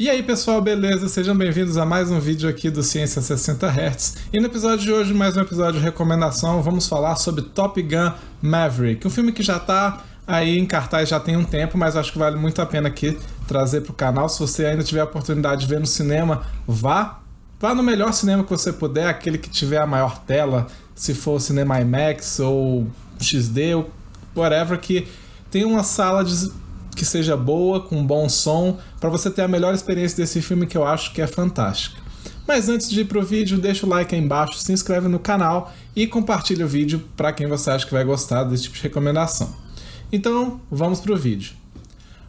E aí pessoal, beleza? Sejam bem-vindos a mais um vídeo aqui do Ciência 60 Hz. E no episódio de hoje, mais um episódio de recomendação, vamos falar sobre Top Gun Maverick, um filme que já está aí em cartaz já tem um tempo, mas acho que vale muito a pena aqui trazer para o canal. Se você ainda tiver a oportunidade de ver no cinema, vá. Vá no melhor cinema que você puder, aquele que tiver a maior tela, se for cinema IMAX ou XD, ou whatever, que tem uma sala de que seja boa, com bom som, para você ter a melhor experiência desse filme que eu acho que é fantástica. Mas antes de ir pro vídeo, deixa o like aí embaixo, se inscreve no canal e compartilha o vídeo para quem você acha que vai gostar desse tipo de recomendação. Então, vamos pro vídeo.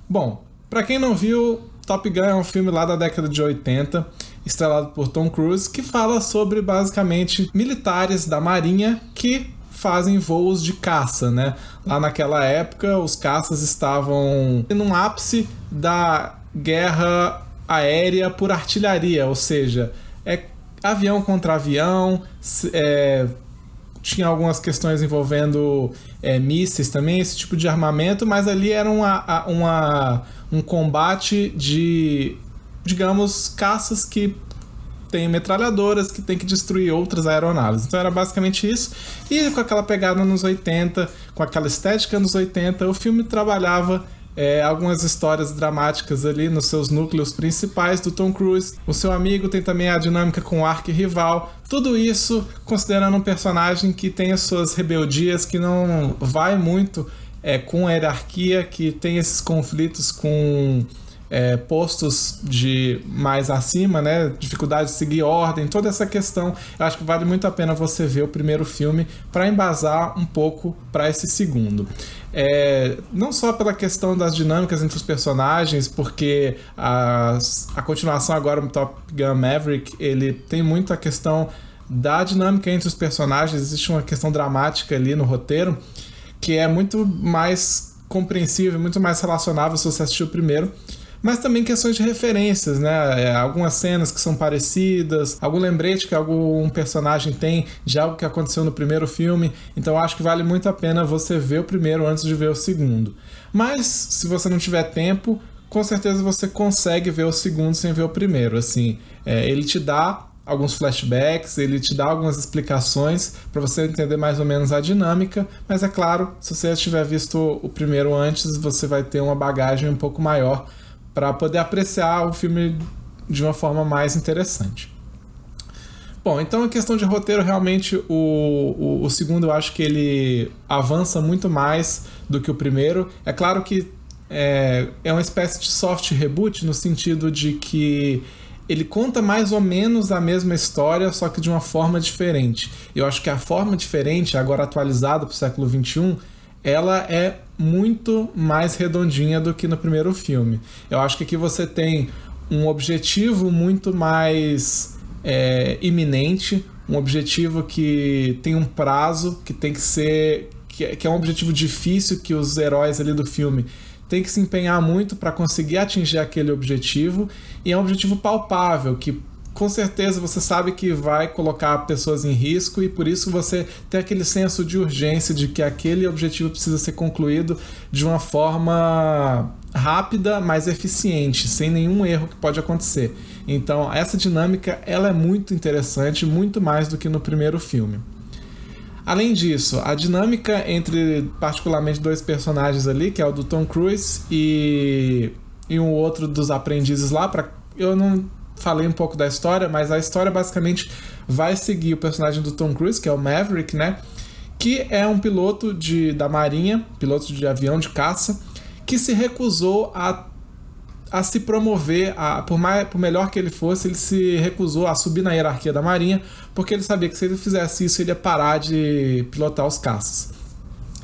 Bom, para quem não viu, Top Gun é um filme lá da década de 80, estrelado por Tom Cruise, que fala sobre basicamente militares da Marinha que fazem voos de caça, né? Lá naquela época, os caças estavam no ápice da guerra aérea por artilharia, ou seja, é avião contra avião, é, tinha algumas questões envolvendo é, mísseis também, esse tipo de armamento, mas ali era uma, uma, um combate de, digamos, caças que tem metralhadoras que tem que destruir outras aeronaves. Então era basicamente isso. E com aquela pegada nos 80, com aquela estética nos 80, o filme trabalhava é, algumas histórias dramáticas ali nos seus núcleos principais do Tom Cruise. O seu amigo tem também a dinâmica com o arqui-rival. Tudo isso considerando um personagem que tem as suas rebeldias, que não vai muito é, com a hierarquia, que tem esses conflitos com é, postos de mais acima, né? Dificuldade de seguir ordem, toda essa questão. Eu acho que vale muito a pena você ver o primeiro filme para embasar um pouco para esse segundo. É, não só pela questão das dinâmicas entre os personagens, porque a, a continuação agora do Top Gun Maverick ele tem muito a questão da dinâmica entre os personagens, existe uma questão dramática ali no roteiro que é muito mais compreensível, muito mais relacionável se você assistiu o primeiro mas também questões de referências, né? É, algumas cenas que são parecidas, algum lembrete que algum personagem tem de algo que aconteceu no primeiro filme. Então acho que vale muito a pena você ver o primeiro antes de ver o segundo. Mas se você não tiver tempo, com certeza você consegue ver o segundo sem ver o primeiro. Assim, é, ele te dá alguns flashbacks, ele te dá algumas explicações para você entender mais ou menos a dinâmica, mas é claro, se você tiver visto o primeiro antes, você vai ter uma bagagem um pouco maior para poder apreciar o filme de uma forma mais interessante. Bom, então a questão de roteiro, realmente o, o, o, segundo eu acho que ele avança muito mais do que o primeiro. É claro que é, é uma espécie de soft reboot no sentido de que ele conta mais ou menos a mesma história, só que de uma forma diferente. Eu acho que a forma diferente, agora atualizada para o século XXI, ela é muito mais redondinha do que no primeiro filme. Eu acho que aqui você tem um objetivo muito mais é, iminente, um objetivo que tem um prazo, que tem que ser. que, é, que é um objetivo difícil que os heróis ali do filme têm que se empenhar muito para conseguir atingir aquele objetivo, e é um objetivo palpável, que com certeza você sabe que vai colocar pessoas em risco e por isso você tem aquele senso de urgência de que aquele objetivo precisa ser concluído de uma forma rápida, mas eficiente, sem nenhum erro que pode acontecer. Então, essa dinâmica ela é muito interessante, muito mais do que no primeiro filme. Além disso, a dinâmica entre particularmente dois personagens ali, que é o do Tom Cruise e, e um outro dos aprendizes lá, para eu não falei um pouco da história, mas a história basicamente vai seguir o personagem do Tom Cruise, que é o Maverick, né? Que é um piloto de, da Marinha, piloto de avião de caça, que se recusou a, a se promover, a, por, mais, por melhor que ele fosse, ele se recusou a subir na hierarquia da Marinha, porque ele sabia que se ele fizesse isso, ele ia parar de pilotar os caças.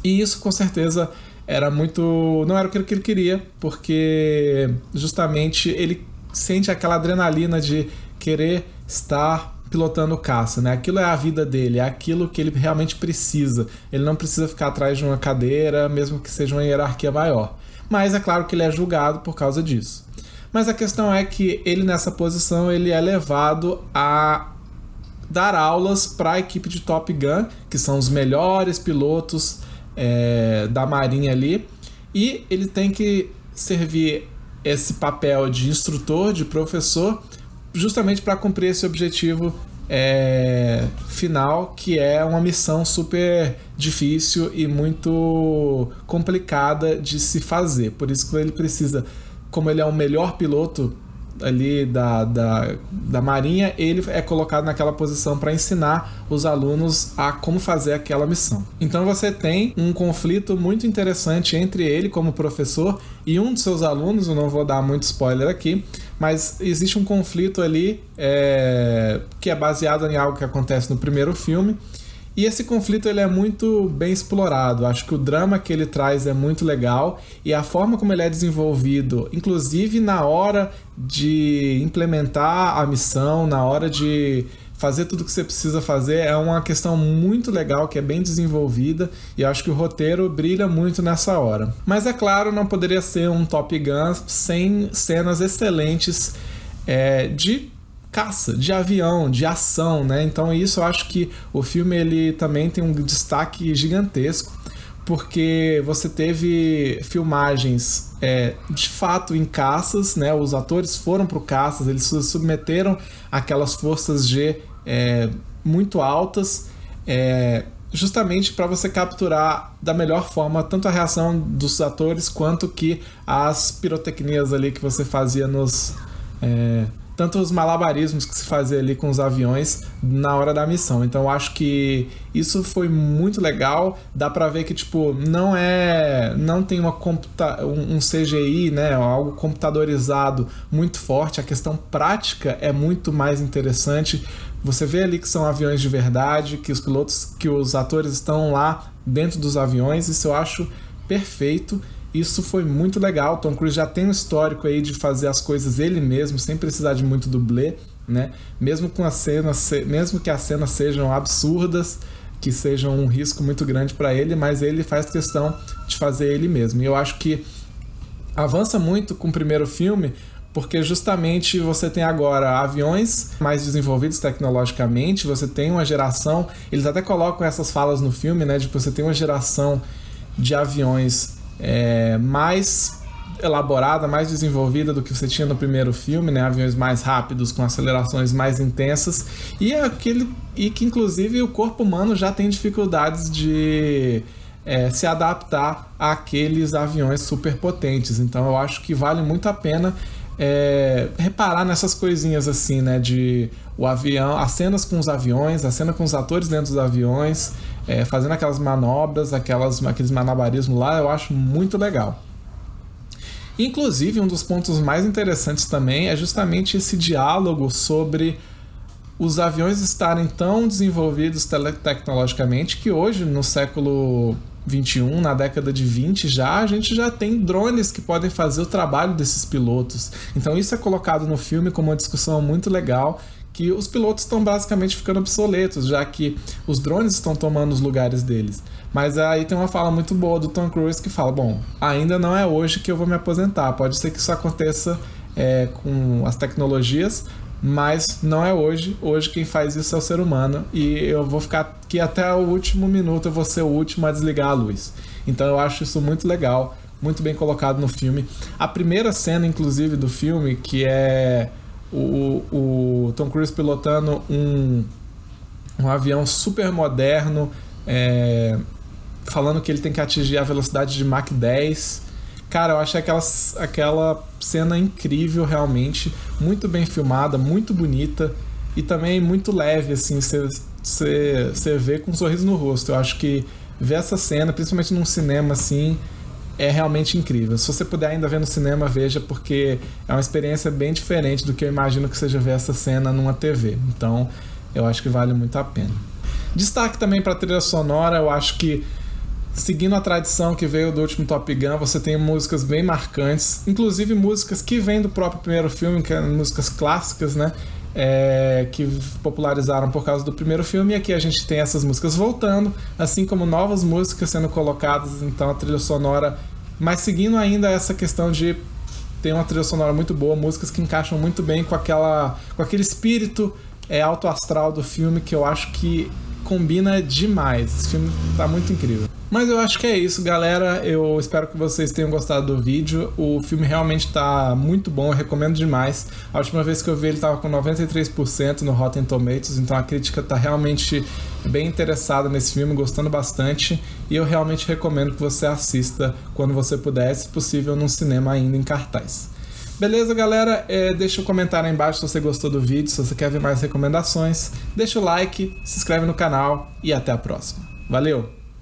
E isso, com certeza, era muito. não era o que ele queria, porque justamente ele sente aquela adrenalina de querer estar pilotando caça, né? Aquilo é a vida dele, é aquilo que ele realmente precisa. Ele não precisa ficar atrás de uma cadeira, mesmo que seja uma hierarquia maior. Mas é claro que ele é julgado por causa disso. Mas a questão é que ele nessa posição ele é levado a dar aulas para a equipe de Top Gun, que são os melhores pilotos é, da marinha ali, e ele tem que servir esse papel de instrutor, de professor, justamente para cumprir esse objetivo é, final, que é uma missão super difícil e muito complicada de se fazer. Por isso que ele precisa, como ele é o melhor piloto ali da, da, da Marinha, ele é colocado naquela posição para ensinar os alunos a como fazer aquela missão. Então você tem um conflito muito interessante entre ele como professor e um de seus alunos, eu não vou dar muito spoiler aqui, mas existe um conflito ali é, que é baseado em algo que acontece no primeiro filme e esse conflito ele é muito bem explorado. Acho que o drama que ele traz é muito legal e a forma como ele é desenvolvido, inclusive na hora de implementar a missão, na hora de fazer tudo que você precisa fazer, é uma questão muito legal que é bem desenvolvida e acho que o roteiro brilha muito nessa hora. Mas é claro, não poderia ser um Top Gun sem cenas excelentes é, de caça, de avião, de ação, né? Então isso eu acho que o filme ele também tem um destaque gigantesco porque você teve filmagens é, de fato em caças, né? Os atores foram para caças, eles se submeteram àquelas forças G é, muito altas, é, justamente para você capturar da melhor forma tanto a reação dos atores quanto que as pirotecnias ali que você fazia nos é, tanto os malabarismos que se fazia ali com os aviões na hora da missão. Então acho que isso foi muito legal. Dá para ver que tipo não é, não tem uma computa, um, um CGI, né, algo computadorizado muito forte. A questão prática é muito mais interessante. Você vê ali que são aviões de verdade, que os pilotos, que os atores estão lá dentro dos aviões. Isso eu acho perfeito. Isso foi muito legal. Tom Cruise já tem um histórico aí de fazer as coisas ele mesmo, sem precisar de muito dublê, né? Mesmo com as cenas, mesmo que as cenas sejam absurdas, que sejam um risco muito grande para ele, mas ele faz questão de fazer ele mesmo. E eu acho que avança muito com o primeiro filme, porque justamente você tem agora aviões mais desenvolvidos tecnologicamente, você tem uma geração, eles até colocam essas falas no filme, né, de que você tem uma geração de aviões é, mais elaborada, mais desenvolvida do que você tinha no primeiro filme, né? Aviões mais rápidos, com acelerações mais intensas e aquele e que inclusive o corpo humano já tem dificuldades de é, se adaptar àqueles aviões super potentes. Então eu acho que vale muito a pena é, reparar nessas coisinhas assim, né? De o avião, as cenas com os aviões, a cena com os atores dentro dos aviões, é, fazendo aquelas manobras, aquelas, aqueles manabarismos lá, eu acho muito legal. Inclusive, um dos pontos mais interessantes também é justamente esse diálogo sobre os aviões estarem tão desenvolvidos tecnologicamente que hoje, no século 21, na década de 20 já, a gente já tem drones que podem fazer o trabalho desses pilotos. Então isso é colocado no filme como uma discussão muito legal que os pilotos estão basicamente ficando obsoletos, já que os drones estão tomando os lugares deles. Mas aí tem uma fala muito boa do Tom Cruise que fala: Bom, ainda não é hoje que eu vou me aposentar. Pode ser que isso aconteça é, com as tecnologias, mas não é hoje. Hoje quem faz isso é o ser humano e eu vou ficar aqui até o último minuto, eu vou ser o último a desligar a luz. Então eu acho isso muito legal, muito bem colocado no filme. A primeira cena, inclusive, do filme, que é o, o Tom Cruise pilotando um, um avião super moderno, é, falando que ele tem que atingir a velocidade de Mach 10. Cara, eu achei aquela, aquela cena incrível, realmente. Muito bem filmada, muito bonita e também muito leve, assim. Você vê com um sorriso no rosto. Eu acho que ver essa cena, principalmente num cinema assim, é realmente incrível. Se você puder ainda ver no cinema, veja, porque é uma experiência bem diferente do que eu imagino que seja ver essa cena numa TV. Então, eu acho que vale muito a pena. Destaque também para a trilha sonora, eu acho que seguindo a tradição que veio do último Top Gun, você tem músicas bem marcantes, inclusive músicas que vêm do próprio primeiro filme, que são músicas clássicas, né? É, que popularizaram por causa do primeiro filme, e aqui a gente tem essas músicas voltando, assim como novas músicas sendo colocadas, então a trilha sonora, mas seguindo ainda essa questão de ter uma trilha sonora muito boa, músicas que encaixam muito bem com aquela com aquele espírito é, alto astral do filme que eu acho que combina demais. Esse filme tá muito incrível. Mas eu acho que é isso, galera. Eu espero que vocês tenham gostado do vídeo. O filme realmente tá muito bom, eu recomendo demais. A última vez que eu vi ele tava com 93% no Rotten Tomatoes, então a crítica tá realmente bem interessada nesse filme, gostando bastante. E eu realmente recomendo que você assista quando você puder, se possível, num cinema ainda em cartaz. Beleza, galera? É, deixa um comentário aí embaixo se você gostou do vídeo, se você quer ver mais recomendações. Deixa o like, se inscreve no canal e até a próxima. Valeu!